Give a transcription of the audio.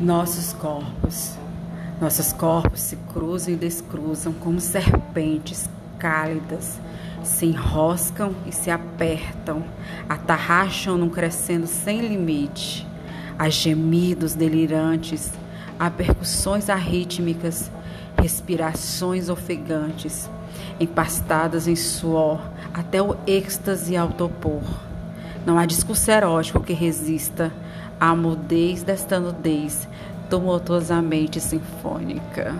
Nossos corpos, nossos corpos se cruzam e descruzam como serpentes cálidas, se enroscam e se apertam, atarracham num crescendo sem limite. Há gemidos delirantes, há percussões arrítmicas, respirações ofegantes, empastadas em suor até o êxtase autopor. Não há discurso erótico que resista à mudez desta nudez tumultuosamente sinfônica.